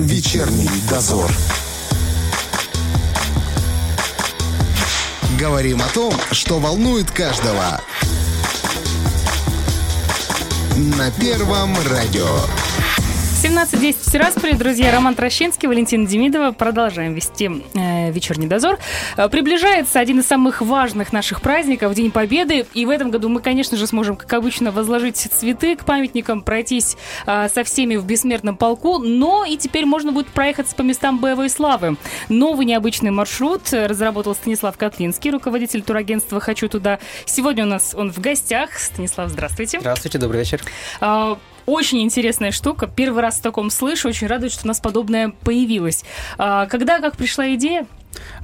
Вечерний дозор. Говорим о том, что волнует каждого. На Первом радио. 17.10 в Тирасполе. Друзья, Роман Трощинский, Валентина Демидова. Продолжаем вести э, вечерний дозор. Э, приближается один из самых важных наших праздников, День Победы. И в этом году мы, конечно же, сможем, как обычно, возложить цветы к памятникам, пройтись э, со всеми в бессмертном полку. Но и теперь можно будет проехаться по местам боевой славы. Новый необычный маршрут разработал Станислав Котлинский, руководитель турагентства «Хочу туда». Сегодня у нас он в гостях. Станислав, здравствуйте. Здравствуйте, добрый вечер. Э, очень интересная штука. Первый раз в таком слышу. Очень радует, что у нас подобное появилось. А, когда, как пришла идея?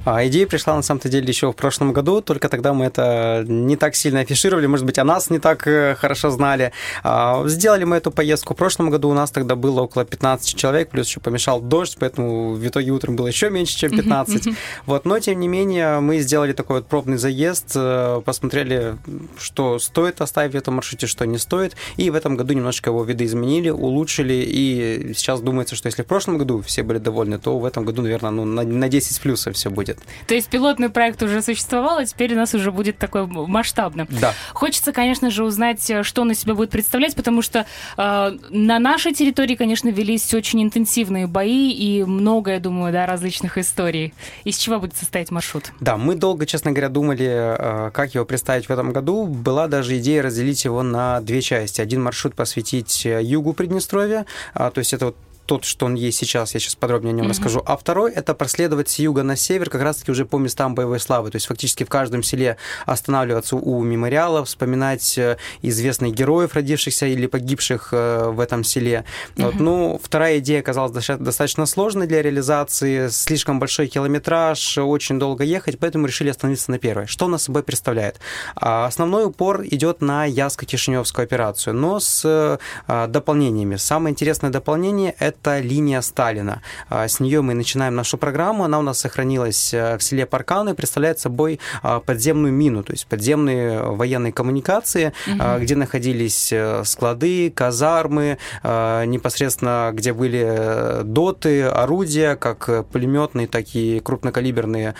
А идея пришла на самом-то деле еще в прошлом году, только тогда мы это не так сильно афишировали, может быть, о нас не так э, хорошо знали. А, сделали мы эту поездку. В прошлом году, у нас тогда было около 15 человек, плюс еще помешал дождь, поэтому в итоге утром было еще меньше, чем 15. Вот, но тем не менее мы сделали такой вот пробный заезд, э, посмотрели, что стоит оставить в этом маршруте, что не стоит, и в этом году немножко его видоизменили, улучшили, и сейчас думается, что если в прошлом году все были довольны, то в этом году, наверное, ну, на, на 10 плюсов все будет. То есть пилотный проект уже существовал, а теперь у нас уже будет такой масштабно. Да. Хочется, конечно же, узнать, э, что он из себя будет представлять, потому что э, на нашей территории, конечно, велись очень интенсивные бои и много, я думаю, да, различных историй. Из чего будет состоять маршрут? Да, мы долго, честно говоря, думали, э, как его представить в этом году. Была даже идея разделить его на две части. Один маршрут посвятить э, югу Приднестровья, а, то есть это вот тот, что он есть сейчас, я сейчас подробнее о нем mm-hmm. расскажу. А второй это проследовать с юга на север, как раз-таки уже по местам боевой славы. То есть фактически в каждом селе останавливаться у мемориалов, вспоминать э, известных героев, родившихся или погибших э, в этом селе. Mm-hmm. Вот. Ну, вторая идея оказалась достаточно сложной для реализации, слишком большой километраж, очень долго ехать, поэтому решили остановиться на первой. Что она собой представляет? А, основной упор идет на Яско-Кишиневскую операцию, но с э, дополнениями. Самое интересное дополнение – это это линия Сталина. А, с нее мы начинаем нашу программу. Она у нас сохранилась э, в селе Парканы и представляет собой а, подземную мину, то есть подземные военные коммуникации, угу. где находились э, склады, казармы, непосредственно где были э, доты, орудия, как пулеметные, так и крупнокалиберные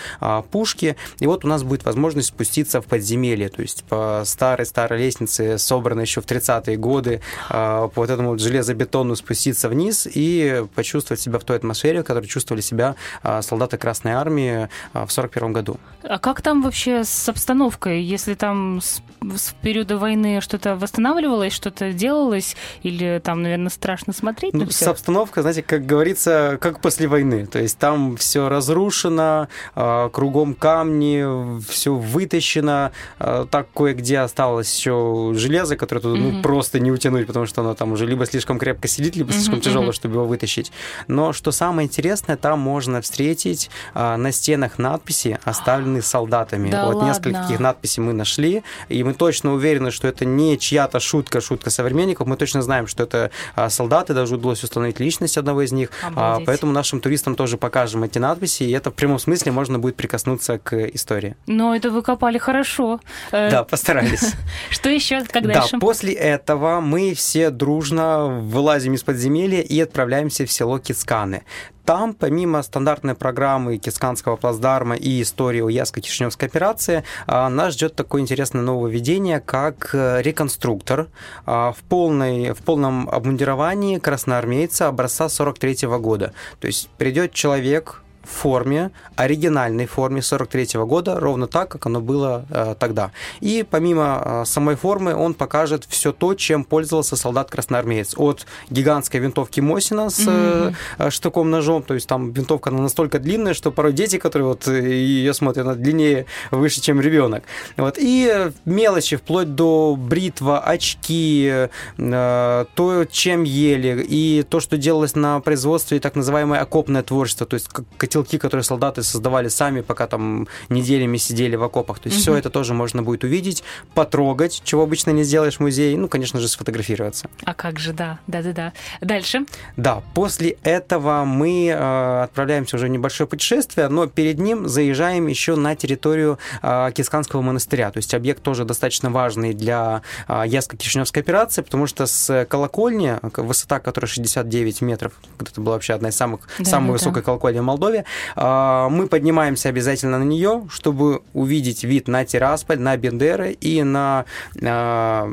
пушки. И вот у нас будет возможность спуститься в подземелье, то есть по старой-старой лестнице, собранной еще в 30-е годы, по вот этому вот железобетону спуститься вниз и почувствовать себя в той атмосфере, в которой чувствовали себя а, солдаты Красной Армии а, в 1941 году. А как там вообще с обстановкой? Если там с, с периода войны что-то восстанавливалось, что-то делалось, или там, наверное, страшно смотреть ну, С обстановкой, знаете, как говорится, как после войны. То есть там все разрушено, кругом камни, все вытащено, так кое-где осталось еще железо, которое туда mm-hmm. ну, просто не утянуть, потому что оно там уже либо слишком крепко сидит, либо слишком mm-hmm. тяжело, чтобы его вытащить. Но что самое интересное, там можно встретить а, на стенах надписи, оставленные солдатами. Да вот ладно? несколько таких надписей мы нашли, и мы точно уверены, что это не чья-то шутка, шутка современников. Мы точно знаем, что это а, солдаты, даже удалось установить личность одного из них. А, поэтому нашим туристам тоже покажем эти надписи, и это в прямом смысле можно будет прикоснуться к истории. Но это вы копали хорошо. Э, да, постарались. Что еще? Как дальше? Да, после этого мы все дружно вылазим из подземелья и отправляемся в село Кицканы. Там, помимо стандартной программы Кисканского плацдарма и истории о Яско-Кишиневской операции, а, нас ждет такое интересное нововведение, как э, реконструктор а, в, полной, в полном обмундировании красноармейца образца 43 -го года. То есть придет человек, форме, оригинальной форме 43 -го года, ровно так, как оно было э, тогда. И помимо э, самой формы он покажет все то, чем пользовался солдат-красноармеец. От гигантской винтовки Мосина с э, штыком-ножом, то есть там винтовка она настолько длинная, что порой дети, которые вот э, ее смотрят, она длиннее, выше, чем ребенок. Вот. И мелочи, вплоть до бритва, очки, э, то, чем ели, и то, что делалось на производстве, так называемое окопное творчество, то есть котел подстилки, которые солдаты создавали сами, пока там неделями сидели в окопах. То есть все это тоже можно будет увидеть, потрогать, чего обычно не сделаешь в музее, ну, конечно же, сфотографироваться. А как же, да, да-да-да. Дальше? Да, после этого мы э, отправляемся уже в небольшое путешествие, но перед ним заезжаем еще на территорию э, Кисканского монастыря. То есть объект тоже достаточно важный для э, Яско-Кишиневской операции, потому что с колокольни, высота которой 69 метров, это была вообще одна из самых, да, самой да, высокой колокольни в Молдове, э, мы поднимаемся обязательно на нее, чтобы увидеть вид на Тирасполь, на Бендеры и на э,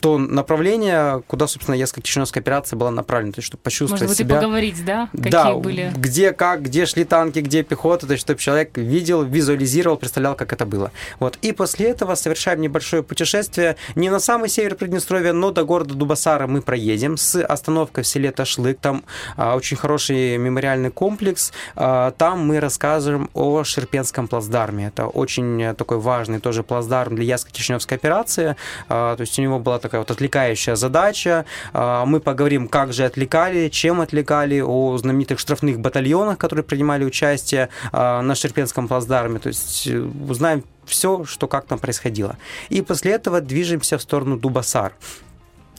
то направление, куда, собственно, Яско-Кишиневская операция была направлена, то есть, чтобы почувствовать Может быть, себя... и поговорить, да? Какие да, были? где, как, где шли танки, где пехота, то есть, чтобы человек видел, визуализировал, представлял, как это было. Вот. И после этого совершаем небольшое путешествие не на самый север Приднестровья, но до города Дубасара мы проедем с остановкой в селе Ташлык. Там а, очень хороший мемориальный комплекс. А, там мы расскажем о Шерпенском плацдарме. Это очень такой важный тоже плацдарм для Яско-Кишиневской операции. А, то есть, у него была такая вот отвлекающая задача. А, мы поговорим, как же отвлекали, чем отвлекали, о знаменитых штрафных батальонах, которые принимали участие а, на Шерпенском плацдарме. То есть э, узнаем все, что как там происходило. И после этого движемся в сторону Дубасар.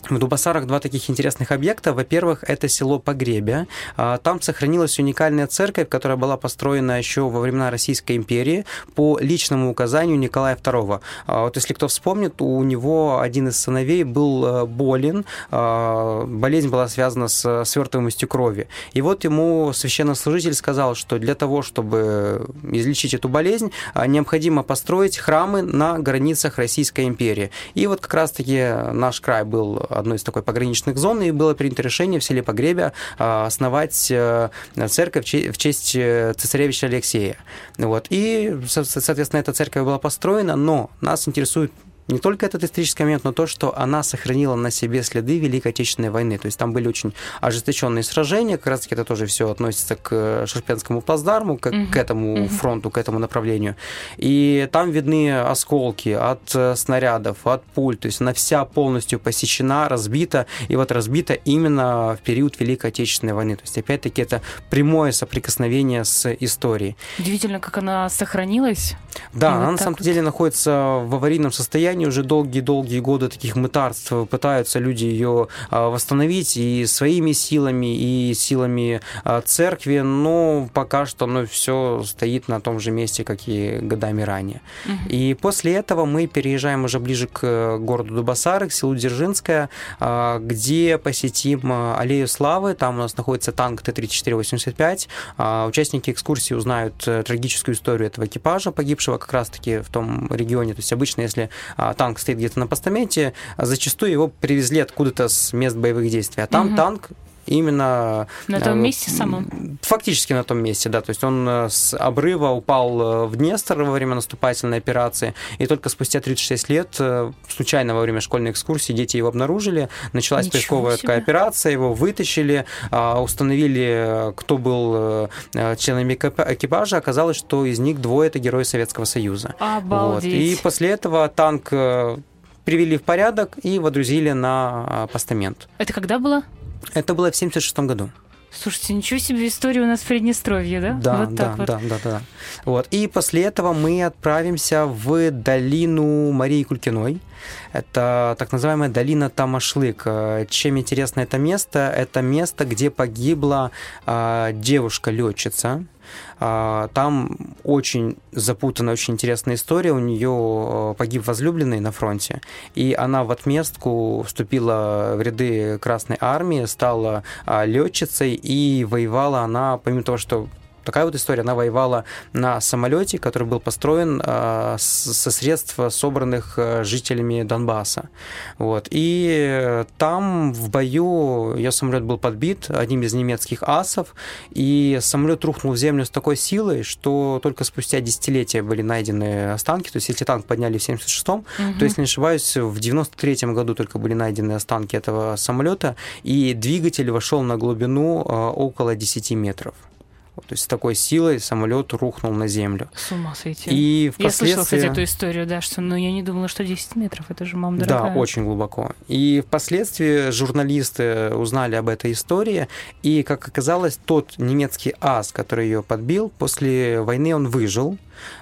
В Дубасарах два таких интересных объекта. Во-первых, это село Погребя. А, там сохранилась уникальная церковь, которая была построена еще во времена Российской империи по личному указанию Николая II. А, вот если кто вспомнит, у него один из сыновей был э, болен. А, болезнь была связана с свертываемостью крови. И вот ему священнослужитель сказал, что для того, чтобы излечить эту болезнь, необходимо построить храмы на границах Российской империи. И вот как раз-таки наш край был одной из такой пограничных зон, и было принято решение в селе Погребя а, основать э, церковь в честь э, цесаревича Алексея. Вот. И, соответственно, эта церковь была построена, но нас интересует не только этот исторический момент, но то, что она сохранила на себе следы Великой Отечественной войны. То есть там были очень ожесточенные сражения, как раз таки это тоже все относится к э, Шерпенскому плацдарму, к, угу. к этому угу. фронту, к этому направлению. И там видны осколки от э, снарядов, от пуль, то есть она вся полностью посещена, разбита, и вот разбита именно в период Великой Отечественной войны. То есть опять-таки это прямое соприкосновение с историей. Удивительно, как она сохранилась. Да, и она вот на самом вот... деле находится в аварийном состоянии, сожалению, уже долгие-долгие годы таких мытарств пытаются люди ее а, восстановить и своими силами, и силами а, церкви, но пока что оно все стоит на том же месте, как и годами ранее. Угу. И после этого мы переезжаем уже ближе к э, городу Дубасары, к селу Дзержинское, а, где посетим аллею славы. Там у нас находится танк Т-3485. Участники экскурсии узнают э, трагическую историю этого экипажа, погибшего как раз-таки в том регионе. То есть обычно, если танк стоит где-то на постаменте, а зачастую его привезли откуда-то с мест боевых действий. А там угу. танк именно... На том э, месте самом? Фактически на том месте, да. То есть он э, с обрыва упал э, в Днестр во время наступательной операции, и только спустя 36 лет, случайно во время школьной экскурсии, дети его обнаружили, началась Ничего поисковая себе. такая операция, его вытащили, а, установили, кто был членами экипажа, оказалось, что из них двое это герои Советского Союза. Обалдеть. Вот. И после этого танк привели в порядок и водрузили на постамент. Это когда было? Это было в 76 году. Слушайте, ничего себе история у нас в Приднестровье, да? Да, вот да, вот. да, да, да. Вот. И после этого мы отправимся в долину Марии Кулькиной. Это так называемая долина Тамашлык. Чем интересно это место? Это место, где погибла э, девушка-летчица, там очень запутанная, очень интересная история. У нее э, погиб возлюбленный на фронте, и она в отместку вступила в ряды Красной Армии, стала а, летчицей, и воевала она, помимо того, что такая вот история. Она воевала на самолете, который был построен э, со средств, собранных э, жителями Донбасса. Вот. И там в бою ее самолет был подбит одним из немецких асов, и самолет рухнул в землю с такой силой, что только спустя десятилетия были найдены останки. То есть, если танк подняли в 76-м, угу. то, если не ошибаюсь, в 93-м году только были найдены останки этого самолета, и двигатель вошел на глубину э, около 10 метров. То есть с такой силой самолет рухнул на землю. С ума сойти. И Я впоследствии... слышала, кстати, эту историю, да, что, ну, я не думала, что 10 метров, это же, мама дорогая. Да, очень глубоко. И впоследствии журналисты узнали об этой истории, и, как оказалось, тот немецкий ас, который ее подбил, после войны он выжил,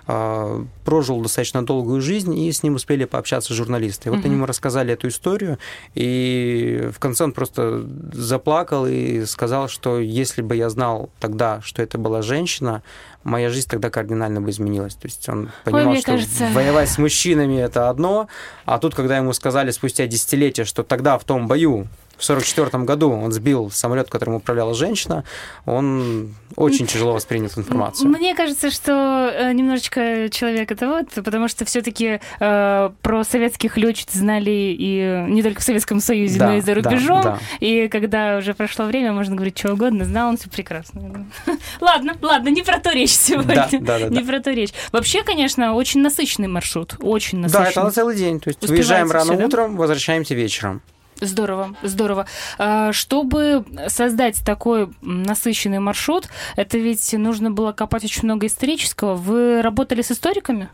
прожил достаточно долгую жизнь, и с ним успели пообщаться журналисты. И вот Мгм. они ему рассказали эту историю, и в конце он просто заплакал и сказал, что если бы я знал тогда, что это была женщина, моя жизнь тогда кардинально бы изменилась. То есть он понимал, мне что кажется- воевать с мужчинами это одно, а тут, когда ему сказали спустя десятилетия, что тогда в том бою в 1944 году он сбил самолет, которым управляла женщина, он очень тяжело воспринял эту информацию. Мне кажется, что э, немножечко человек это вот, потому что все-таки про советских летчиц знали и не только в Советском Союзе, Да, но и за да, рубежом. да. И когда уже прошло время, можно говорить что угодно, знал он все прекрасно. Ладно, ладно, не про то речь сегодня. Да, да, да, Не да. про то речь. Вообще, конечно, очень насыщенный маршрут. Очень Да, насыщенный. это на целый день. То есть выезжаем рано всё, да? утром, возвращаемся вечером. Здорово, здорово. А, Чтобы создать такой насыщенный маршрут, это ведь нужно было копать очень много исторического. Вы работали с историками?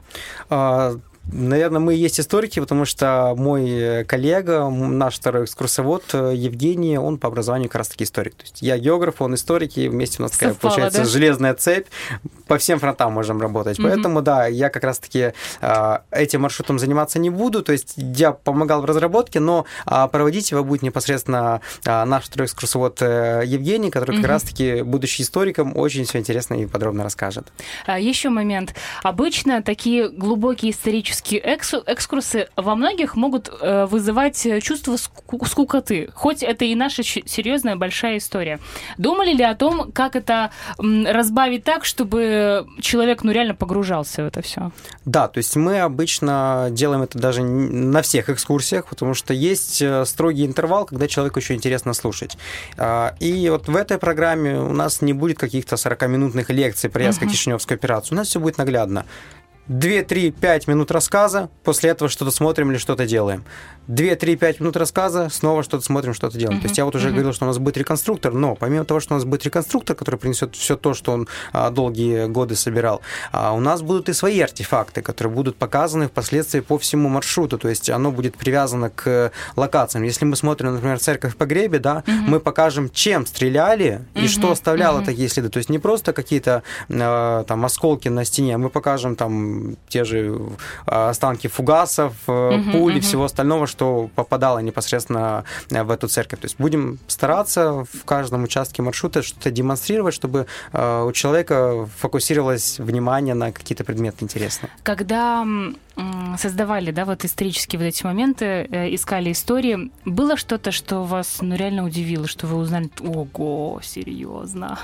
А, Наверное, мы и есть историки, потому что мой коллега, наш второй экскурсовод Евгений, он по образованию как раз-таки историк. То есть я географ, он историк, и вместе у нас такая Совпало, получается да? железная цепь. По всем фронтам можем работать. Мгм. Поэтому, да, я как раз-таки а, этим маршрутом заниматься не буду. То есть я помогал в разработке, но а, проводить его будет непосредственно а, наш экскурсовод э, Евгений, который Мгм. как раз-таки, будучи историком, очень все интересно и подробно расскажет. Еще момент. Обычно такие глубокие исторические эксу- экскурсы во многих могут э, вызывать э, чувство ску- скукоты, хоть это и наша серьезная большая история. Думали ли о том, как это разбавить так, чтобы человек ну реально погружался в это все? Да, то есть мы обычно делаем это даже на всех экскурсиях, потому что есть э, строгий интервал, когда человеку еще интересно слушать. А, И вот в этой программе у нас не будет каких-то 40-минутных лекций про Яско-Кишиневскую операцию. У нас все будет наглядно. 2-3-5 минут рассказа, после этого что-то смотрим или что-то делаем. 2-3-5 минут рассказа, снова что-то смотрим, что-то делаем. То есть я вот уже Мгм. говорил, что у нас будет реконструктор, но помимо того, что у нас будет реконструктор, который принесет все то, что он а, долгие годы собирал, а, у нас будут и свои артефакты, которые будут показаны впоследствии по всему маршруту. То есть оно будет привязано к локациям. Если мы смотрим, например, церковь погребе, да, Мгм. мы покажем, чем стреляли и Мгм, что оставляло мгм. такие следы. То есть не просто какие-то э, там осколки на стене, мы покажем там те же э, останки фугасов, э, Мгм, пуль и мгм. всего остального, что попадало непосредственно э, в эту церковь. То есть будем стараться в каждом участке маршрута что-то демонстрировать, чтобы э, у человека фокусировалось внимание на какие-то предметы интересные. Когда создавали, да, вот исторические вот эти моменты, э, искали истории, было что-то, что вас, ну, реально удивило, что вы узнали, ого, серьезно?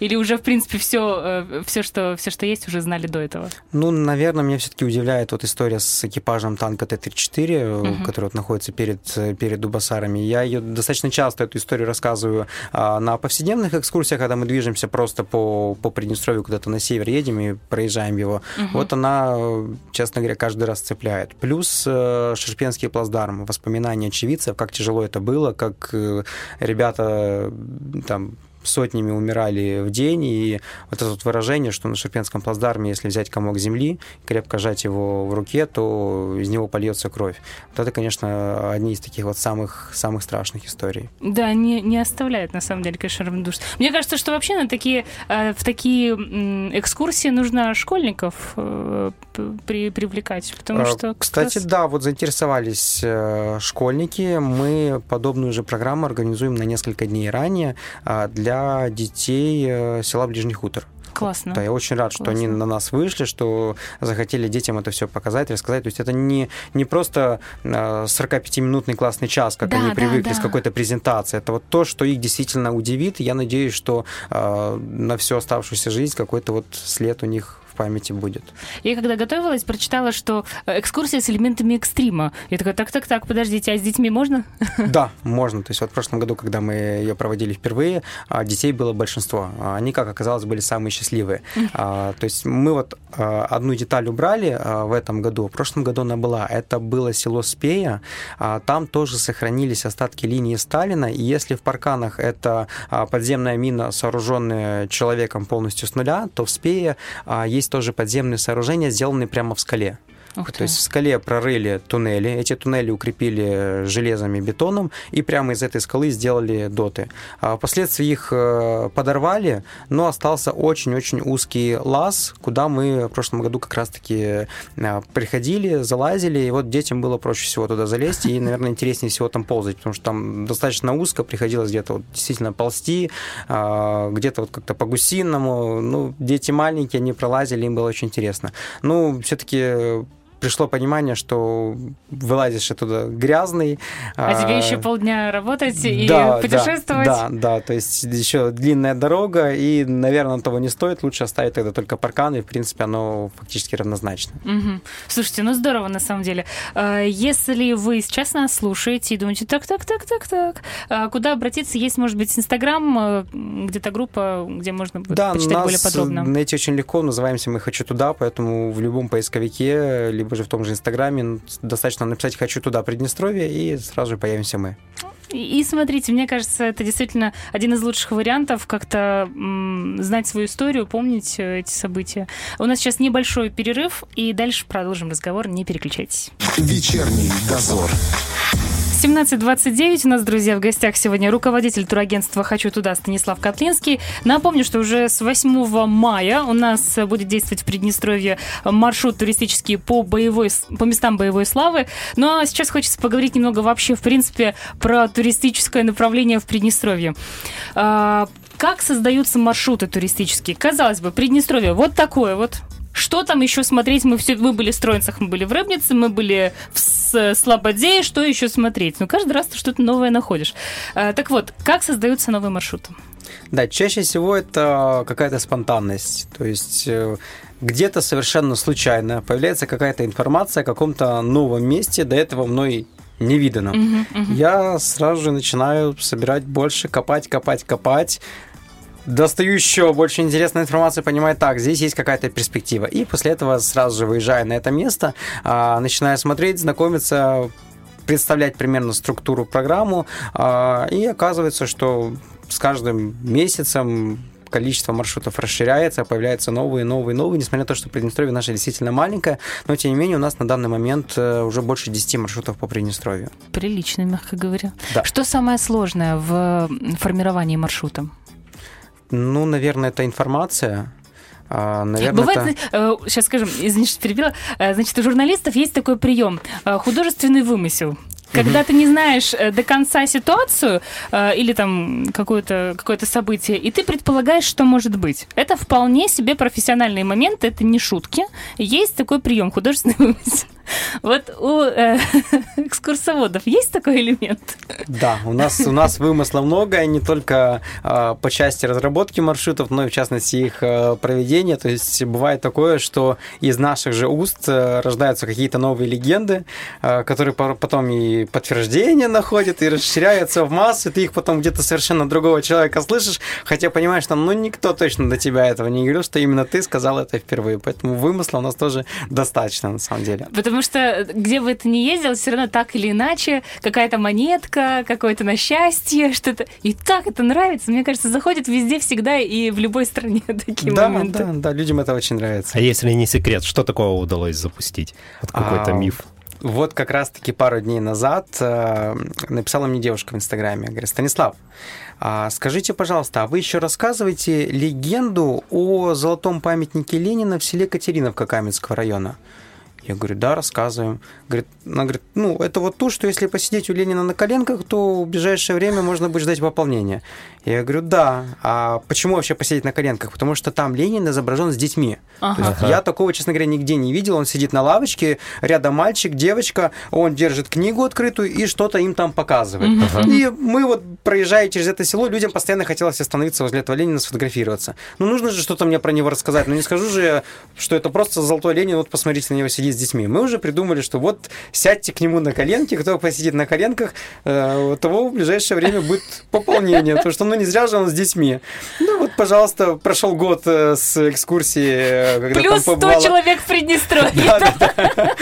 Или уже, в принципе, все, все, что, все, что есть, уже знали до этого? Ну, наверное, меня все-таки удивляет вот история с экипажем танка Т-34, э, Мгм. который вот находится перед, э, перед Дубасарами. Я ее достаточно часто эту историю рассказываю а, на повседневных экскурсиях, когда мы движемся просто по, по Приднестровью куда-то на север едем и проезжаем его. Мгм. Вот она, э, честно говоря, каждый раз цепляет. Плюс э, Шерпенский плацдарм, воспоминания очевидцев, как тяжело это было, как э, ребята там сотнями умирали в день, и вот это вот выражение, что на Шерпенском плацдарме, если взять комок земли, крепко сжать его в руке, то из него польется кровь. Вот это, конечно, одни из таких вот самых, самых страшных историй. Да, не, не оставляет, на самом деле, конечно, равнодушно. Мне кажется, что вообще на такие, э, в такие экскурсии нужно школьников э, при, привлекать, потому А, что... Кстати, раз- да, вот заинтересовались э, школьники. Мы подобную же программу организуем на несколько дней ранее а, для детей э, села Ближний Хутор. Классно. Да, я очень рад, что они Классно. на нас вышли, что захотели детям это все показать, рассказать. То есть это не, не просто э, 45-минутный классный час, как Да, они да, привыкли да. с какой-то презентацией. Это вот то, что их действительно удивит. Я надеюсь, что э, на всю оставшуюся жизнь какой-то вот след у них памяти будет. Я когда готовилась, прочитала, что э, экскурсия с элементами экстрима. Я такая, так-так-так, подождите, а с детьми можно? Да, можно. То есть вот в прошлом году, когда мы ее проводили впервые, а, детей было большинство. А они, как оказалось, были самые счастливые. То есть мы вот одну деталь убрали в этом году, в прошлом году она была. Это было село Спея. Там тоже сохранились остатки линии Сталина, и если в Парканах это подземная мина, сооруженная человеком полностью с нуля, то в Спее есть тоже подземные сооружения, сделанные прямо в скале. Ух То есть в скале прорыли туннели, эти туннели укрепили железом и бетоном, и прямо из этой скалы сделали доты. А впоследствии их э, подорвали, но остался очень-очень узкий лаз, куда мы в прошлом году как раз-таки э, приходили, залазили, и вот детям было проще всего туда залезть, и, наверное, интереснее всего там ползать, потому что там достаточно узко, приходилось где-то вот действительно ползти, где-то вот как-то по гусиному, ну, дети маленькие, они пролазили, им было очень интересно. Ну, все-таки пришло понимание, что вылазишь оттуда грязный. А, а тебе еще полдня работать и да, путешествовать? Да, да, да, то есть еще длинная дорога, и, наверное, того не стоит. Лучше оставить тогда только паркан, и, в принципе, оно фактически равнозначно. Угу. Слушайте, ну здорово, на самом деле. А, если вы сейчас нас слушаете и думаете, так, так, так, так, так, а куда обратиться? Есть, может быть, Инстаграм, э, где-то группа, где можно будет да, почитать более подробно? найти очень легко, называемся мы «Хочу туда», поэтому в любом поисковике, либо же в том же Инстаграме достаточно написать «хочу туда Приднестровье», и сразу же появимся мы. И, смотрите, мне кажется, это действительно один из лучших вариантов как-то м, знать свою историю, помнить э, эти события. У нас сейчас небольшой перерыв, и дальше продолжим разговор. Не переключайтесь. Вечерний дозор. 17.29 у нас, друзья, в гостях сегодня руководитель турагентства «Хочу туда» Станислав Котлинский. Напомню, что уже с 8 мая у нас будет действовать в Приднестровье маршрут туристический по, боевой, по местам боевой славы. Но сейчас хочется поговорить немного вообще, в принципе, про туристическое направление в Приднестровье. А, как создаются маршруты туристические? Казалось бы, Приднестровье вот такое вот что там еще смотреть? Мы все, мы были в Строинцах, мы были в Рыбнице, мы были в Слободе. Что еще смотреть? Ну, каждый раз ты что-то новое находишь. А, так вот, как создаются новые маршруты? Да, чаще всего это какая-то спонтанность. То есть э, где-то совершенно случайно появляется какая-то информация о каком-то новом месте, до этого мной не видано. Uh-huh, uh-huh. Я сразу же начинаю собирать больше, копать, копать, копать, достаю еще больше интересной информации, понимаю, так, здесь есть какая-то перспектива. И после этого сразу же выезжаю на это место, а, начинаю смотреть, знакомиться, представлять примерно структуру программу, а, и оказывается, что с каждым месяцем количество маршрутов расширяется, появляются новые, новые, новые, несмотря на то, что Приднестровье наше действительно маленькое, но тем не менее у нас на данный момент э, уже больше 10 маршрутов по Приднестровью. Прилично, мягко говоря. Да. Что самое сложное в формировании маршрута? Ну, наверное, это информация. А, наверное, Бывает, это... сейчас скажем, извините, что перебила. Э, значит, у журналистов есть такой прием э, художественный вымысел. Когда ты не знаешь э, до конца ситуацию или там какое-то какое событие, и ты предполагаешь, что может быть. Это вполне себе профессиональные моменты, это не шутки. Есть такой прием художественный вымысел. Вот у э, экскурсоводов есть такой элемент? Да, у нас, у нас вымысла много, и не только э, по части разработки маршрутов, но и в частности их э, проведения. То есть бывает такое, что из наших же уст э, рождаются какие-то новые легенды, э, которые потом и подтверждение находят, и расширяются в массы, ты их потом где-то совершенно другого человека слышишь, хотя понимаешь, там, ну, никто точно до тебя этого не говорил, что именно ты сказал это впервые. Поэтому вымысла у нас тоже достаточно, на самом деле. Потому Потому что где бы ты ни ездил, все равно так или иначе какая-то монетка, какое-то на счастье, что-то. И так это нравится. Мне кажется, заходит везде всегда и в любой стране такие да, моменты. Да, да, людям это очень нравится. А если не секрет, что такого удалось запустить? Вот какой-то а, миф. Вот как раз-таки пару дней назад э, написала мне девушка в Инстаграме, говорит, Станислав, а скажите, пожалуйста, а вы еще рассказываете легенду о золотом памятнике Ленина в селе Катериновка Каменского района? Я говорю, да, рассказываем. Говорит, она говорит, ну, это вот то, что если посидеть у Ленина на коленках, то в ближайшее время можно будет ждать пополнения. Я говорю, да. А почему вообще посидеть на коленках? Потому что там Ленин изображен с детьми. Ага. То есть я такого, честно говоря, нигде не видел. Он сидит на лавочке, рядом мальчик, девочка, он держит книгу открытую и что-то им там показывает. И мы вот, проезжая через это село, людям постоянно хотелось остановиться возле этого Ленина, сфотографироваться. Ну, нужно же что-то мне про него рассказать. Ну, не скажу же, я, что это просто золотой Ленин, вот посмотрите на него, сидит с детьми. Мы уже придумали, что вот сядьте к нему на коленки, кто посидит на коленках, э, у того в ближайшее время будет пополнение. Потому что, ну, не зря же он с детьми. Ну, вот, пожалуйста, прошел год э, с экскурсии, э, когда Плюс там 100 побывала... человек в Приднестровье. Да, да, да.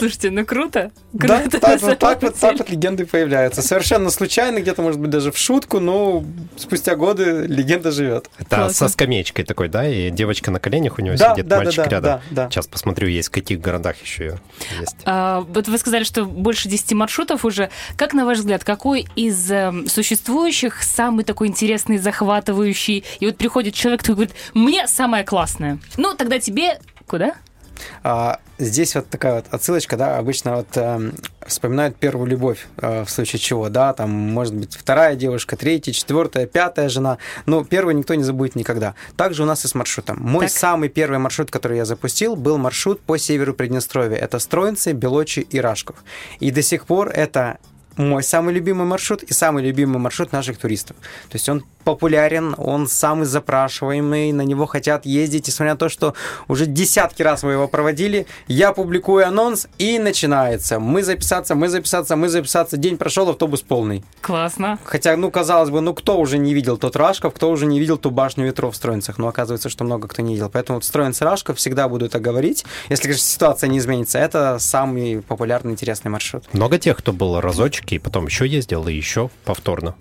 Слушайте, ну круто. Да, Круто, так, на вот, так, вот, так вот легенды появляются. Совершенно случайно, где-то, может быть, даже в шутку, но спустя годы легенда живет. Это Классно. со скамеечкой такой, да? И девочка на коленях у него Да, сидит, да, да, мальчик да, рядом. да, да. Сейчас посмотрю, есть в каких городах еще есть. А, Вот вы сказали, что больше 10 маршрутов уже. Как, на ваш взгляд, какой из эм, существующих самый такой интересный, захватывающий? И вот приходит человек, который говорит, мне самое классное. Ну, тогда тебе куда? А, здесь вот такая вот отсылочка, да, обычно вот эм, вспоминают первую любовь, э, в случае чего, да, там может быть вторая девушка, третья, четвертая, пятая жена, но первую никто не забудет никогда. Также у нас и с маршрутом. Мой Так. самый первый маршрут, который я запустил, был маршрут по северу Приднестровья. Это Строинцы, Белочи и Рашков. И до сих пор это мой самый любимый маршрут и самый любимый маршрут наших туристов. То есть он популярен, он самый запрашиваемый, на него хотят ездить, несмотря на то, что уже десятки раз мы его проводили, я публикую анонс, и начинается. Мы записаться, мы записаться, мы записаться. День прошел, автобус полный. Классно. Хотя, ну, казалось бы, ну, кто уже не видел тот Рашков, кто уже не видел ту башню ветров в Строинцах? Но оказывается, что много кто не видел. Поэтому вот Строинцы Рашков всегда буду это говорить. Если, конечно, ситуация не изменится, это самый популярный, интересный маршрут. Много тех, кто был разочек и потом еще ездил, и еще повторно.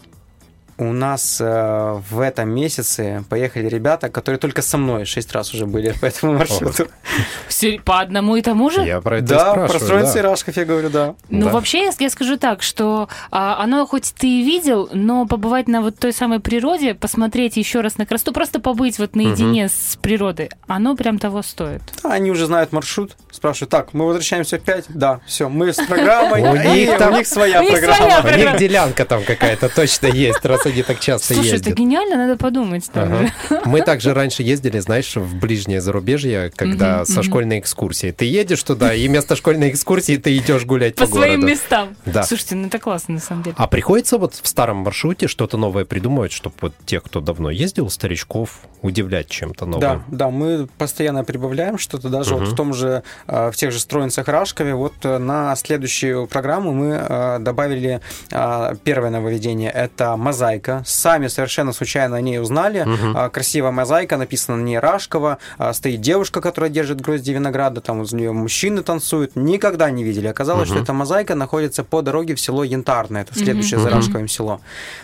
У нас э, в этом месяце поехали ребята, которые только со мной шесть раз уже были по этому маршруту. По одному и тому же? Я про это Да, про Строинцы Рашков я говорю, да. Ну, вообще, я, скажу так, что а, оно хоть ты и видел, но побывать на вот той самой природе, посмотреть еще раз на красоту, просто побыть вот наедине с природой, оно прям того стоит. Они уже знают маршрут, спрашивают, так, мы возвращаемся в 5? Да, все, мы с программой, У них там- у них своя программа. У них делянка там какая-то точно есть, раз они так часто Слушай, ездят. это гениально, надо подумать. Ага. Мы также раньше ездили, знаешь, в ближнее зарубежье, когда со школьной экскурсии. Ты едешь туда, и вместо школьной экскурсии ты идешь гулять по, По своим городу. местам. Да. Слушайте, ну это классно, на самом деле. А приходится вот в старом маршруте что-то новое придумывать, чтобы вот тех, кто давно ездил, старичков, удивлять чем-то новым. Да, да, мы постоянно прибавляем что-то, даже вот Мгм. в том же, э, в тех же Строинцах Рашкове, вот э, на следующую программу мы э, добавили первое нововведение, это мозаика. Сами совершенно случайно о ней узнали. Э, Красивая мозаика, написана на ней Рашкова, стоит девушка, которая держит грозди винограда, там возле нее мужчины танцуют. Никогда не видели. Оказалось, Мгм. что эта мозаика находится по дороге в село Янтарное, это следующее за Мгм. Рашковым село.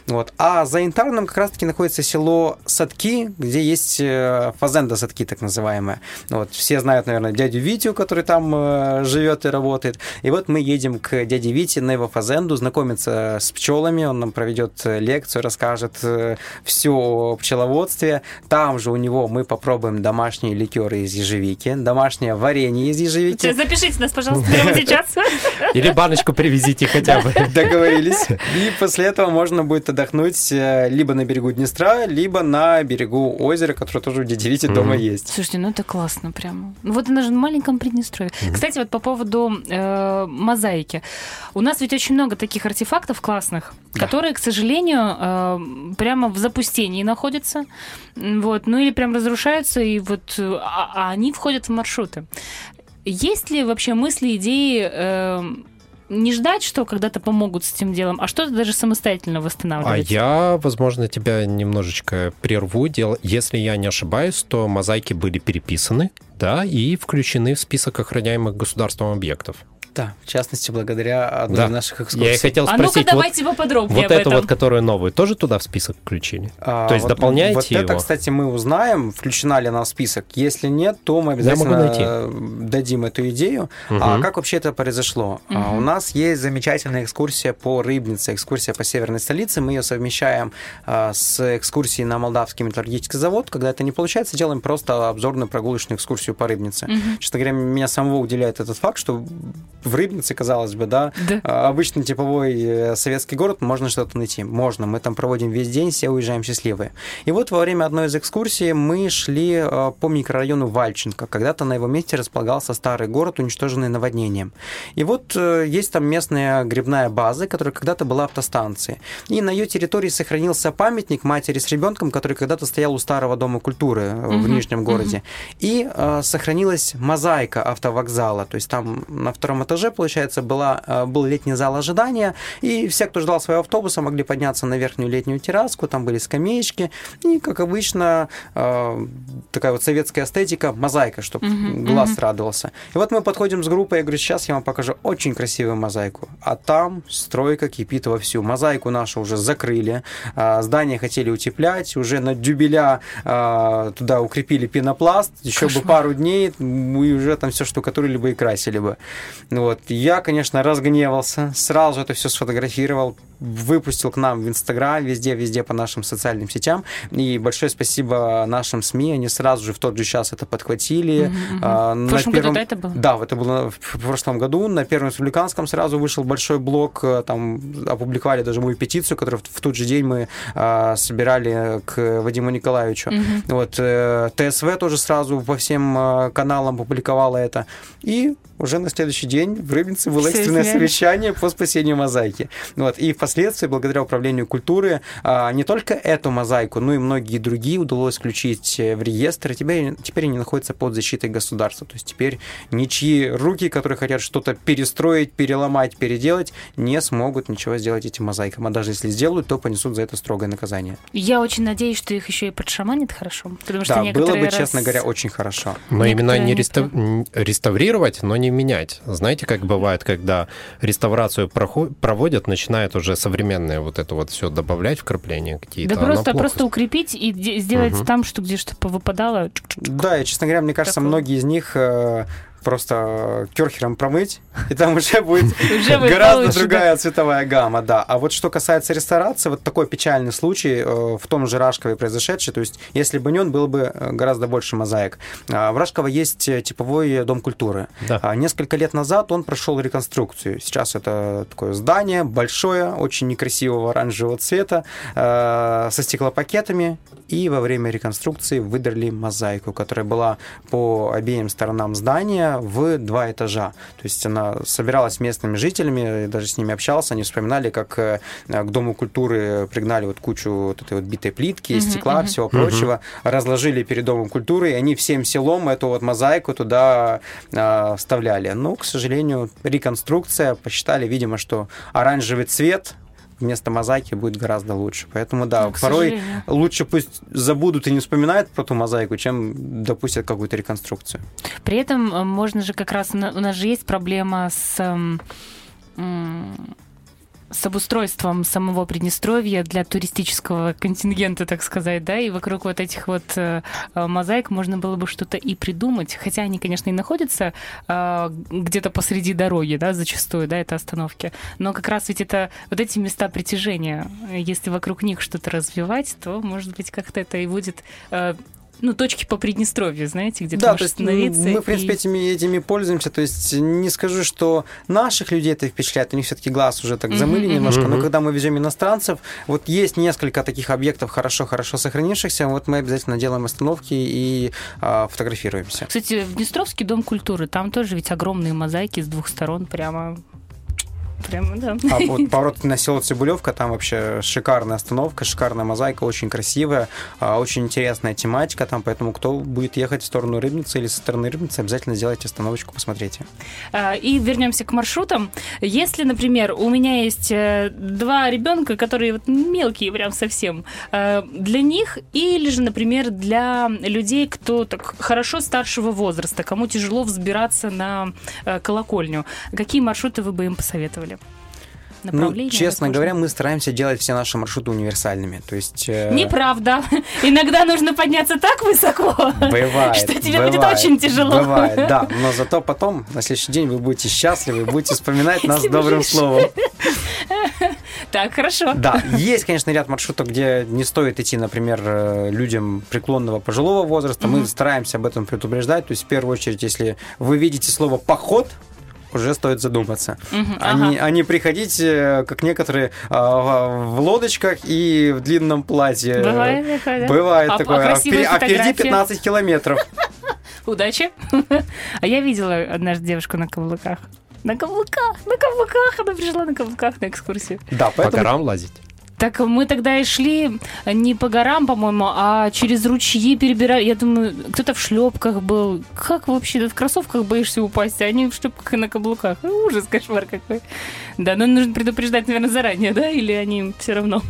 Вот. А за Янтарным как раз-таки находится село Садки, где есть э, фазенда Садки, так называемая. Вот. Все знают, наверное, дядю Витю, который там э, живет и работает. И вот мы едем к дяде Вите на его фазенду, знакомиться с пчелами, он нам проведет э, лекцию, расскажет все о пчеловодстве. Там же у него мы попробуем домашние ликеры из ежевики, домашнее варенье из ежевики. Запишите нас, пожалуйста, прямо сейчас. Или баночку привезите хотя бы. Договорились. И после этого можно будет отдохнуть э, либо на берегу Днестра, либо на берегу озера, которое тоже у дяди Вити дома есть. Слушайте, ну это классно прямо. Ну вот она же в маленьком Приднестровье. Кстати, вот по поводу э, мозаики. У нас ведь очень много таких артефактов классных, которые, к сожалению, э, прямо в запустении находятся. Вот, ну или прям разрушаются, и вот а, а они входят в маршруты. Есть ли вообще мысли, идеи э, не ждать, что когда-то помогут с этим делом, а что-то даже самостоятельно А восстанавливать? я, возможно, тебя немножечко прерву. Дело, если я не ошибаюсь, то мозаики были переписаны, да, и включены в список охраняемых государством объектов. Да, в частности, благодаря одной Да. из наших экскурсий. Я и хотел А ну-ка спросить, вот, давайте поподробнее вот об эту этом. вот, которую новую, тоже туда в список включили? А, То есть вот- дополняете Вот это, его? кстати, мы узнаем, включена ли она в список. Если нет, то мы обязательно могу найти. э, дадим эту идею. А Мгм. как вообще это произошло? А, У нас есть замечательная экскурсия по Рыбнице, экскурсия по северной столице. Мы ее совмещаем а, с экскурсией на Молдавский металлургический завод. Когда это не получается, делаем просто обзорную прогулочную экскурсию по Рыбнице. Честно говоря, меня самого удивляет этот факт, что в Рыбнице, казалось бы, да, Да. а, обычный типовой э, советский город, можно что-то найти. Можно. Мы там проводим весь день, все уезжаем счастливые. И вот во время одной из экскурсий мы шли э, по микрорайону Вальченко. Когда-то на его месте располагался старый город, уничтоженный наводнением. И вот э, есть там местная грибная база, которая когда-то была автостанцией. И на ее территории сохранился памятник матери с ребенком, который когда-то стоял у старого дома культуры э, в Нижнем городе. И э, сохранилась мозаика автовокзала. То есть там на втором этаже, получается, была, э, был летний зал ожидания, и все, кто ждал своего автобуса, могли подняться на верхнюю летнюю терраску, там были скамеечки, и, как обычно, э, такая вот советская эстетика, мозаика, чтобы глаз радовался. И вот мы подходим с группой, я говорю, сейчас я вам покажу очень красивую мозаику. А там стройка кипит вовсю. Мозаику нашу уже закрыли, а, здание хотели утеплять, уже на дюбеля а, туда укрепили пенопласт, еще бы пару дней, мы уже там все штукатурили бы и красили бы. Вот. Я, конечно, разгневался, сразу это все сфотографировал, выпустил к нам в Инстаграм, везде-везде по нашим социальным сетям. И большое спасибо нашим СМИ, они сразу же в тот же час это подхватили. А, В прошлом году, да, это было? Да, это было в в прошлом году. На Первом Республиканском сразу вышел большой блог, э, там опубликовали даже мою петицию, которую в в тот же день мы а, собирали к Вадиму Николаевичу. Вот э, ТСВ тоже сразу по всем э, каналам публиковала это. И уже на следующий день в Рыбинце было Все экстренное совещание по спасению мозаики. Вот. И впоследствии, благодаря управлению культуры, а, не только эту мозаику, но и многие другие удалось включить э, в реестр. И теперь, теперь они находятся под защитой государства. То есть теперь ничьи руки, которые хотят что-то перестроить, переломать, переделать, не смогут ничего сделать этим мозаикам. А даже если сделают, то понесут за это строгое наказание. Я очень надеюсь, что их еще и подшаманит хорошо. Потому что да, было бы, раз- честно говоря, очень хорошо. Но именно Некоторые не не рестав- реставрировать, но не менять. Знаете, как бывает, когда реставрацию прохо- проводят, начинают уже современное вот это вот все добавлять вкрапления какие-то. Да просто, плохо. просто укрепить и де- сделать Мгм. там, что где что повыпадало. Да, и, честно говоря, мне кажется, Такое. многие из них э, просто керхером промыть, и там уже будет гораздо другая цветовая гамма, да. А вот что касается реставрации, вот такой печальный случай э, в том же Рашкове произошедший, то есть если бы не он, было бы э, гораздо больше мозаик. А, В Рашково есть э, типовой дом культуры. А Несколько лет назад он прошел реконструкцию. Сейчас это такое здание большое, очень некрасивого оранжевого цвета, со стеклопакетами. И во время реконструкции выдрали мозаику, которая была по обеим сторонам здания в два этажа. То есть она собиралась с местными жителями, даже с ними общался, они вспоминали, как э, к Дому культуры пригнали вот кучу вот этой вот битой плитки, стекла, всего прочего, разложили перед Домом культуры, и они всем селом эту вот мозаику туда э, вставляли. Но, к сожалению, реконструкция, посчитали, видимо, что оранжевый цвет вместо мозаики будет гораздо лучше. Поэтому, да, Ну, порой сожалению. лучше пусть забудут и не вспоминают про ту мозаику, чем допустят какую-то реконструкцию. При этом э, можно же как раз... У нас же есть проблема с... с обустройством самого Приднестровья для туристического контингента, так сказать, да, и вокруг вот этих вот э, э, мозаик можно было бы что-то и придумать, хотя они, конечно, и находятся э, где-то посреди дороги, да, зачастую, да, это остановки, но как раз ведь это вот эти места притяжения, если вокруг них что-то развивать, то, может быть, как-то это и будет э, ну, точки по Приднестровью, знаете, где ты Да, то можешь есть м, остановиться. мы, в принципе, и- этими, этими пользуемся. То есть не скажу, что наших людей это впечатляет, у них все-таки глаз уже так замыли мгм. немножко. Но Мгм. когда мы везем иностранцев, вот есть несколько таких объектов хорошо-хорошо сохранившихся, вот мы обязательно делаем остановки и а, фотографируемся. Кстати, в Днестровский дом культуры, там тоже ведь огромные мозаики с двух сторон прямо Прямо, да. А вот поворот на село Цибулевка, там вообще шикарная остановка, шикарная мозаика, очень красивая, а, очень интересная тематика там, поэтому кто будет ехать в сторону Рыбницы или со стороны Рыбницы, обязательно сделайте остановочку, посмотрите. А, И вернемся к маршрутам. Если, например, у меня есть э, два ребенка, которые вот мелкие прям совсем, э, для них или же, например, для людей, кто так хорошо старшего возраста, кому тяжело взбираться на э, колокольню, какие маршруты вы бы им посоветовали? Ну, Направления, честно говоря, мы стараемся делать все наши маршруты универсальными. То есть... э, Неправда. Иногда нужно подняться так высоко, Бывает. что тебе будет бывает, очень тяжело. Бывает, да. Но зато потом, на следующий день, вы будете счастливы, будете вспоминать нас добрым словом. Так, хорошо. Да, есть, конечно, ряд маршрутов, где не стоит идти, например, э, людям преклонного пожилого возраста. Мы стараемся об этом предупреждать. То есть, в первую очередь, если вы видите слово «поход», уже стоит задуматься. Мгм, А, не, ага. а не приходить, э, как некоторые, а, в лодочках и в длинном платье. Бывает такое, да? Бывает А- а такое. А, красивые впери- а впереди фотографии? 15 километров. Удачи. А я видела однажды девушку на каблуках. На каблуках, на каблуках. Она пришла на каблуках на экскурсию. Да, По поэтому горам лазить? Так мы тогда и шли не по горам, по-моему, а через ручьи перебирали. Я думаю, кто-то в шлепках был. Как вообще? В кроссовках боишься упасть, а они в шлепках и на каблуках. Ну, Ужас, кошмар какой. Да, но нужно предупреждать, наверное, заранее, да? Или они все равно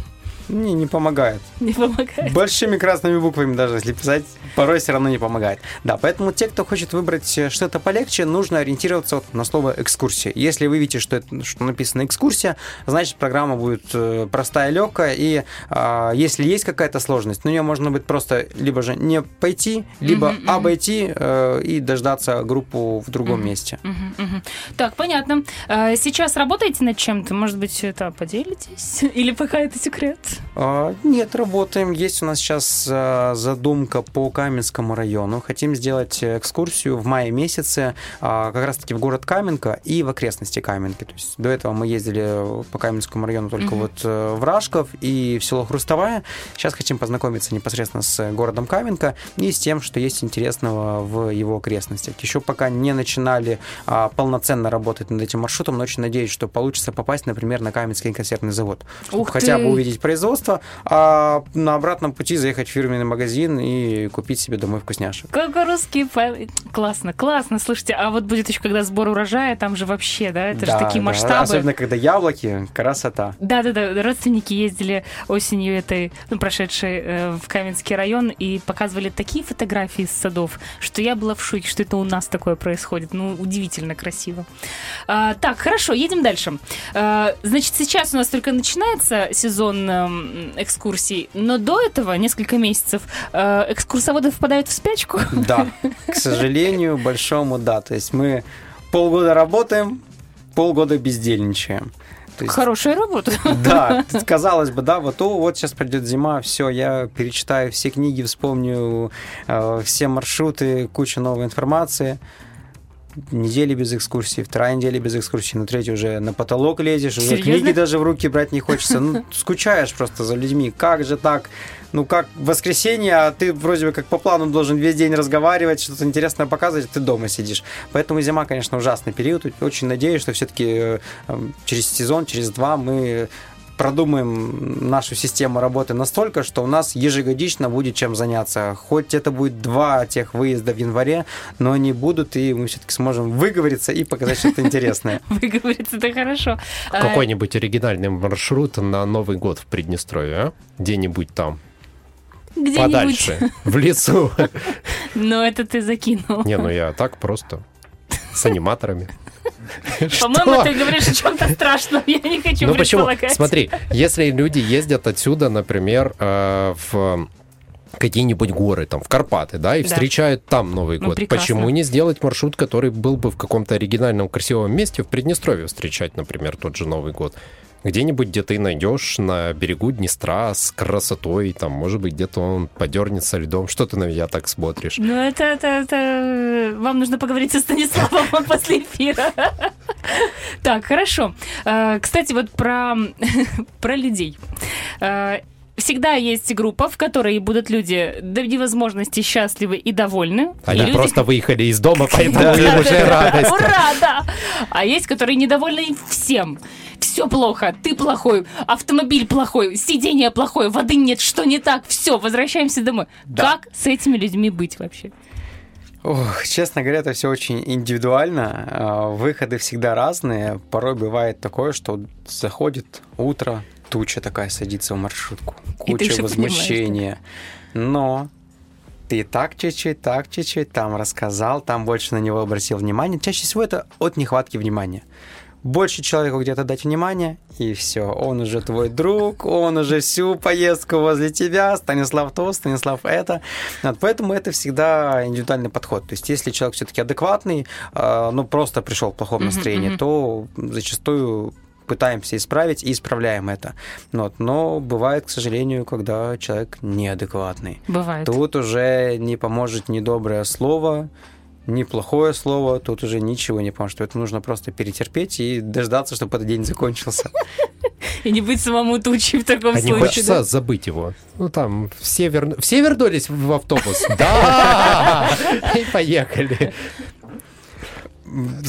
не, не помогает. не помогают? Большими красными буквами даже, если писать, порой все равно не помогает. Да, поэтому те, кто хочет выбрать э, что-то полегче, нужно ориентироваться вот на слово «экскурсия». Если вы видите, что, это, что написано «экскурсия», значит, программа будет э, простая, легкая, и а, если есть какая-то сложность, на нее можно будет просто либо же не пойти, либо Мгм, мгм. обойти э, и дождаться группу в другом Мгм. месте. Мгм, мгм. Так, понятно. А, Сейчас работаете над чем-то? Может быть, это поделитесь? Или пока это секрет? А, Нет, работаем. Есть у нас сейчас а, задумка по Каменскому району. Хотим сделать экскурсию в мае месяце а, как раз-таки в город Каменка и в окрестности Каменки. То есть до этого мы ездили по Каменскому району только Мгм. вот э, в Рашков и в село Хрустовая. Сейчас хотим познакомиться непосредственно с городом Каменка и с тем, что есть интересного в его окрестностях. Еще пока не начинали полноценно работать над этим маршрутом, но очень надеюсь, что получится попасть, например, на Каменский консервный завод. Ух хотя ты! бы увидеть производство, а на обратном пути заехать в фирменный магазин и купить себе домой вкусняшек. Как русские. Классно, классно. Слушайте, а вот будет еще когда сбор урожая, там же вообще, да? Это Да, же такие да. масштабы. Особенно, когда яблоки, красота. Да, да, да. Родственники ездили осенью этой, ну, прошедшей э, в Каменский район и показывали такие фотографии из садов, что я была в шоке, что это у нас такое происходит. Ну, удивительно красиво. А, так, хорошо, едем дальше. А, значит, сейчас у нас только начинается сезон эм, экскурсий, но до этого, несколько месяцев, э, экскурсоводы впадают в спячку. Да, к сожалению, большому, да. То есть мы полгода работаем, полгода бездельничаем. То есть Хорошая работа. Да, казалось бы, да, вот, о, вот сейчас придет зима, все, я перечитаю все книги, вспомню э, все маршруты, кучу новой информации. Недели без экскурсии, вторая неделя без экскурсии, на третью уже на потолок лезешь, уже Серьезно? книги даже в руки брать не хочется. Ну, скучаешь просто за людьми. Как же так? Ну, как воскресенье, а ты вроде бы как по плану должен весь день разговаривать, что-то интересное показывать, а ты дома сидишь. Поэтому зима, конечно, ужасный период. Очень надеюсь, что все-таки через сезон, через два мы продумаем нашу систему работы настолько, что у нас ежегодично будет чем заняться. Хоть это будет два тех выезда в январе, но они будут, и мы все-таки сможем выговориться и показать что-то интересное. Выговориться, это хорошо. А, Какой-нибудь оригинальный маршрут на Новый год в Приднестровье, а? Где-нибудь там, Где-нибудь. подальше, в лесу. Но это ты закинул. Не, ну я так просто, с аниматорами. По-моему, ты говоришь о чем-то страшном. Я не хочу Ну почему? Смотри, если люди ездят отсюда, например, э, в какие-нибудь горы, там, в Карпаты, да, и Да. встречают там Новый Ну, год. прекрасно. Почему не сделать маршрут, который был бы в каком-то оригинальном красивом месте, в Приднестровье встречать, например, тот же Новый год? Где-нибудь, где ты найдешь на берегу Днестра с красотой, там, может быть, где-то он подернется льдом. Что ты на меня так смотришь? Ну, это, это, это... Вам нужно поговорить со Станиславом после эфира. Так, хорошо. Э, Кстати, вот про, про людей. Всегда есть группа, в которой будут люди до невозможности счастливы и довольны. Они и люди- просто выехали из дома, поэтому им уже радость. Ура, да! А есть, которые недовольны всем. Все плохо, ты плохой, автомобиль плохой, сиденье плохое, воды нет, что не так, все, возвращаемся домой. Да. Как с этими людьми быть вообще? Ох, честно говоря, это все очень индивидуально. А, Выходы всегда разные. Порой бывает такое, что заходит утро, туча такая садится в маршрутку, куча возмущения. Но ты так чуть-чуть, так чуть-чуть, там рассказал, там больше на него обратил внимание. Чаще всего это от нехватки внимания. Больше человеку где-то дать внимание, и все, он уже твой друг, он уже всю поездку возле тебя, Станислав то, Станислав это. Вот, поэтому это всегда индивидуальный подход. То есть, если человек все-таки адекватный, э, ну просто пришел в плохом настроении, то зачастую пытаемся исправить и исправляем это. Вот. Но бывает, к сожалению, когда человек неадекватный. Бывает. Тут уже не поможет ни доброе слово, ни плохое слово, тут уже ничего не поможет. Это нужно просто перетерпеть и дождаться, чтобы этот день закончился. И не быть самому тучей в таком А не случае. хочется да? забыть его. Ну там, все, вер... все вернулись в автобус? Да! И поехали.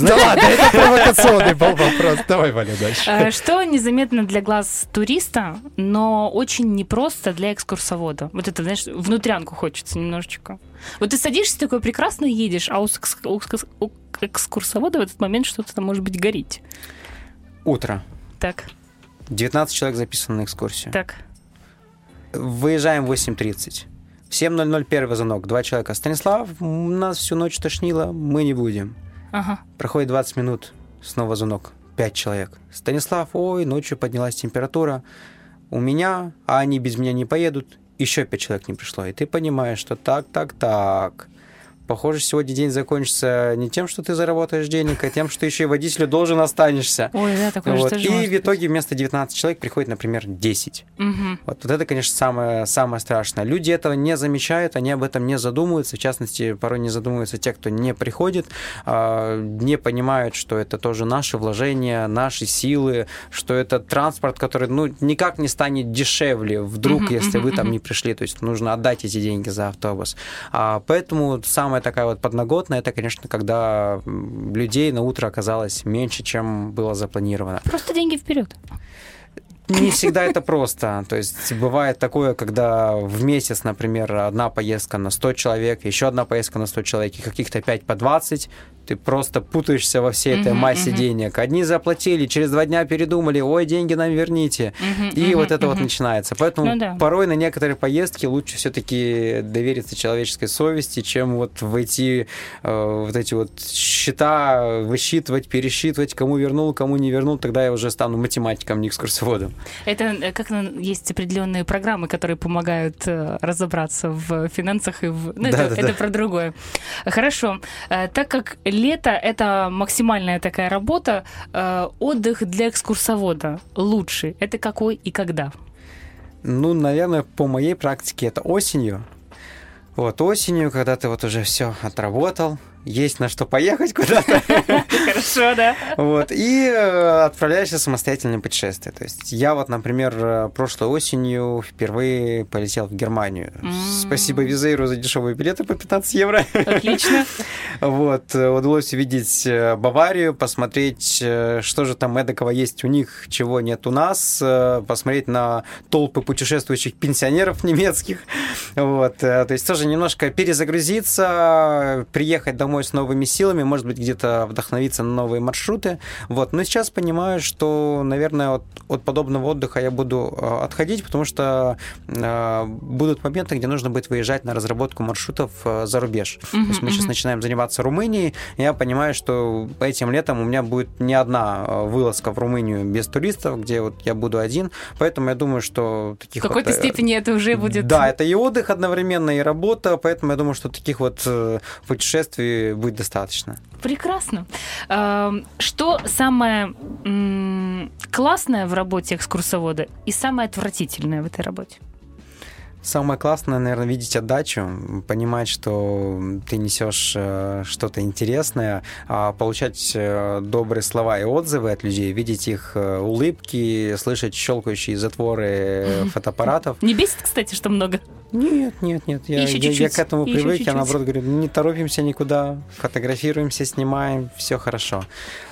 Да ладно, это провокационный был вопрос. Давай, Валя, дальше. Э, Что незаметно для глаз туриста, но очень непросто для экскурсовода. Вот это, знаешь, внутрянку хочется немножечко. Вот ты садишься такой прекрасно едешь, а у экс- у экс- у экскурсовода в этот момент что-то там может быть горит. Утро. Так, 19 человек записано на экскурсию. так. Выезжаем в 8.30. В 7.00 первый звонок. Два человека. Станислав, нас всю ночь тошнило, мы не будем. Ага. Проходит 20 минут, снова звонок. Пять человек. Станислав, ой, ночью поднялась температура. У меня, а они без меня не поедут. Еще пять человек не пришло. И ты понимаешь, что так, так, так. Похоже, сегодня день закончится не тем, что ты заработаешь денег, а тем, что еще и водителю должен останешься. Ой, да, такое Вот. И в быть. итоге вместо 19 человек приходит, например, 10. Мгм. Вот, вот это, конечно, самое, самое страшное. Люди этого не замечают, они об этом не задумываются. В частности, порой не задумываются те, кто не приходит, а, не понимают, что это тоже наши вложения, наши силы, что это транспорт, который ну, никак не станет дешевле вдруг, Мгм, если вы мгм, там не пришли. То есть нужно отдать эти деньги за автобус. А, поэтому самая такая вот подноготная, это, конечно, когда людей на утро оказалось меньше, чем было запланировано. Просто деньги вперед. Не всегда это просто. То есть бывает такое, когда в месяц, например, одна поездка на 100 человек, еще одна поездка на 100 человек, и каких-то 5 по 20, ты просто путаешься во всей этой массе денег. Одни заплатили, через два дня передумали, ой, деньги нам верните. И вот это вот начинается. Поэтому Ну да. порой на некоторые поездки лучше все-таки довериться человеческой совести, чем вот войти э, вот эти вот счета, высчитывать, пересчитывать, кому вернул, кому не вернул, тогда я уже стану математиком, не экскурсоводом. Это э, как есть определенные программы, которые помогают э, разобраться в финансах и в... Ну, это, Да-да-да. это про другое. Хорошо. Э, Так как лето — это максимальная такая работа, отдых для экскурсовода лучший. Это какой и когда? Ну, наверное, по моей практике это осенью. Вот осенью, когда ты вот уже все отработал, есть на что поехать куда-то. Хорошо, да? Вот, и э, отправляешься в самостоятельное путешествие. То есть я вот, например, э, прошлой осенью впервые полетел в Германию. Спасибо Визейру за дешевые билеты по 15 евро. Отлично. Вот, э, удалось увидеть Баварию, посмотреть, что же там эдакого есть у них, чего нет у нас, посмотреть на толпы путешествующих пенсионеров немецких. Вот, то есть тоже немножко перезагрузиться, приехать домой с новыми силами, может быть, где-то вдохновиться на новые маршруты. Вот, но сейчас понимаю, что, наверное, от, от подобного отдыха я буду э, отходить, потому что э, будут моменты, где нужно будет выезжать на разработку маршрутов э, за рубеж. То есть мы сейчас начинаем заниматься Румынией. Я понимаю, что этим летом у меня будет не одна э, вылазка в Румынию без туристов, где вот я буду один. Поэтому я думаю, что В таких какой-то вот, степени это уже будет... Да, это и отдых одновременно, и работа, поэтому я думаю, что таких вот э, будет достаточно. Прекрасно. Эм, Что самое классное в работе экскурсовода и самое отвратительное в этой работе? Самое классное, наверное, видеть отдачу, понимать, что ты несешь э, что-то интересное, а получать э, добрые слова и отзывы от людей, видеть их э, улыбки, слышать щелкающие затворы фотоаппаратов. Не бесит, кстати, что много? Нет, нет, нет. Я, я, я к этому привык. чуть-чуть. Я наоборот говорю, не торопимся никуда, фотографируемся, снимаем, все хорошо.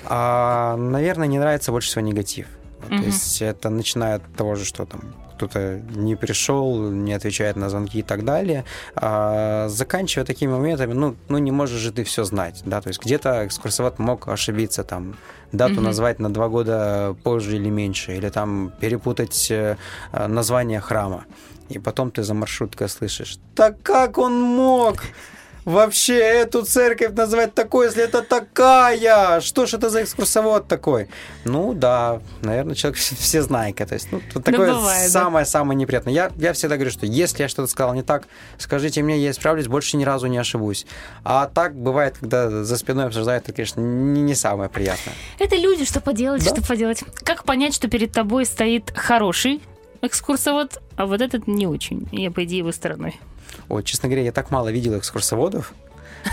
А, наверное, не нравится больше всего негатив. Вот, То есть это начиная от того же, что там кто-то не пришел, не отвечает на звонки и так далее, а, заканчивая такими моментами, ну, ну не можешь же ты все знать, да, то есть где-то экскурсовод мог ошибиться, там, дату Мгм. назвать на два года позже или меньше, или там перепутать э, название храма. И потом ты за маршруткой слышишь, так как он мог вообще эту церковь назвать такой, если это такая? Что ж это за экскурсовод такой? Ну да, наверное, человек все знайка. То есть, ну, тут такое бывает, да. самое-самое неприятное. Я, я всегда говорю, что если я что-то сказал не так, скажите мне, я исправлюсь, больше ни разу не ошибусь. А так бывает, когда за спиной обсуждают, это, конечно, не, не самое приятное. Это люди, что поделать, Да. что поделать. Как понять, что перед тобой стоит хороший экскурсовод, а вот этот не очень. Я, по идее, его стороной. Ой, честно говоря, я так мало видел экскурсоводов.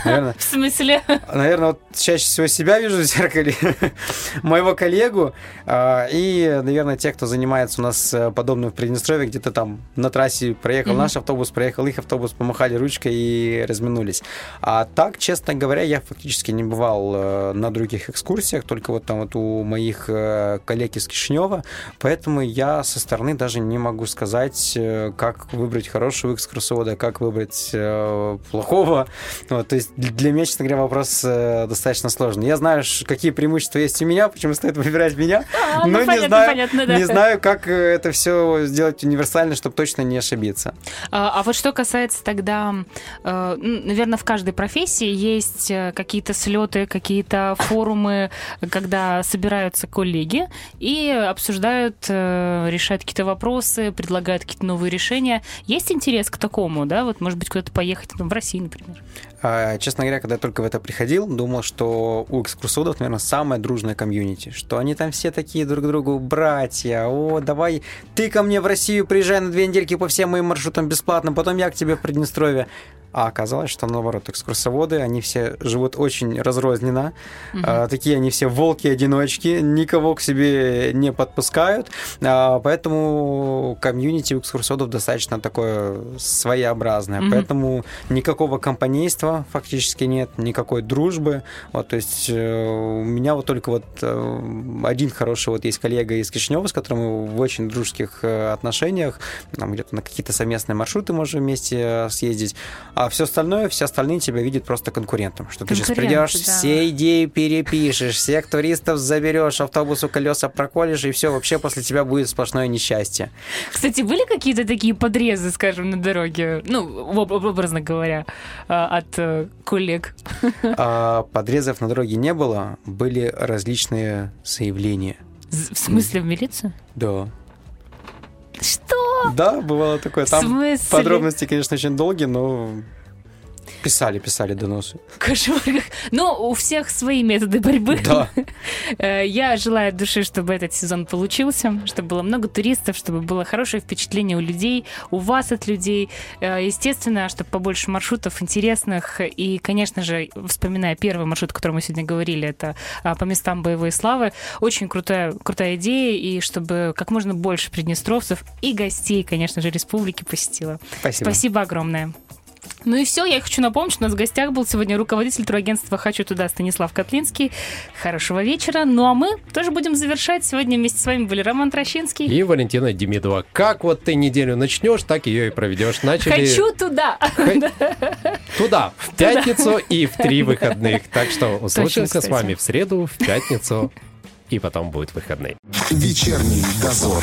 Наверное, В смысле? Наверное, вот чаще всего себя вижу в зеркале, моего коллегу, а, и, наверное, те, кто занимается у нас э, подобным в Приднестровье, где-то там на трассе проехал Мгм. наш автобус, проехал их автобус, помахали ручкой и разминулись. А так, честно говоря, я фактически не бывал э, на других экскурсиях, только вот там вот у моих э, коллег из Кишинева, поэтому я со стороны даже не могу сказать, как выбрать хорошего экскурсовода, как выбрать плохого. Вот, то есть для меня, честно говоря, вопрос э, достаточно сложный. Я знаю, какие преимущества есть у меня, почему стоит выбирать меня, А, ну, но не понятно, знаю, понятно, да. не знаю, как э, это все сделать универсально, чтобы точно не ошибиться. А, а вот что касается тогда, наверное, в каждой профессии есть э, какие-то слеты, какие-то форумы, когда собираются коллеги и обсуждают, э, решают какие-то вопросы, предлагают какие-то новые решения. Есть интерес к такому, да? Вот, может быть, куда-то поехать, там, в России, например. А, Честно говоря, когда я только в это приходил, думал, что у экскурсоводов, наверное, самая дружная комьюнити, что они там все такие друг другу братья, о, давай ты ко мне в Россию приезжай на две недельки по всем моим маршрутам бесплатно, потом я к тебе в Приднестровье. А оказалось, что наоборот, экскурсоводы, они все живут очень разрозненно, А, такие они все волки-одиночки, никого к себе не подпускают, А, поэтому комьюнити у экскурсоводов достаточно такое своеобразное, Мгм. поэтому никакого компанейства фактически нет, никакой дружбы, вот, то есть э, у меня вот только вот э, один хороший вот есть коллега из Кишинева, с которым мы в очень дружеских э, отношениях, там где-то на какие-то совместные маршруты можем вместе съездить, а все остальное, все остальные тебя видят просто конкурентом, что ты сейчас придешь, да. все идеи перепишешь, всех туристов заберешь, автобусу колеса проколешь, и все, вообще после тебя будет сплошное несчастье. Кстати, были какие-то такие подрезы, скажем, на дороге, ну, об- образно говоря, а, от э, коллег? А подрезов на дороге не было, были различные заявления. В смысле, в милицию? Да. Что? Да, бывало такое. Там подробности, конечно, очень долгие, но писали, писали доносы. Кошмар. как- Ну, у всех свои методы борьбы. Да. Э, Я желаю от души, чтобы этот сезон получился, чтобы было много туристов, чтобы было хорошее впечатление у людей, у вас от людей. Э, Естественно, чтобы побольше маршрутов интересных. И, конечно же, вспоминая первый маршрут, о котором мы сегодня говорили, это а, по местам боевой славы. Очень крутая, крутая идея, и чтобы как можно больше приднестровцев и гостей, конечно же, республики посетило. Спасибо. Спасибо огромное. Ну и все, я хочу напомнить, что у нас в гостях был сегодня руководитель турагентства «Хочу туда» Станислав Котлинский. Хорошего вечера. Ну а мы тоже будем завершать. Сегодня вместе с вами были Роман Трощинский. И Валентина Демидова. Как вот ты неделю начнешь, так ее и проведешь. Начали Хочу туда. туда, в пятницу и в три выходных. Так что услышимся с вами в среду, в пятницу, и потом будет выходные. Вечерний дозор.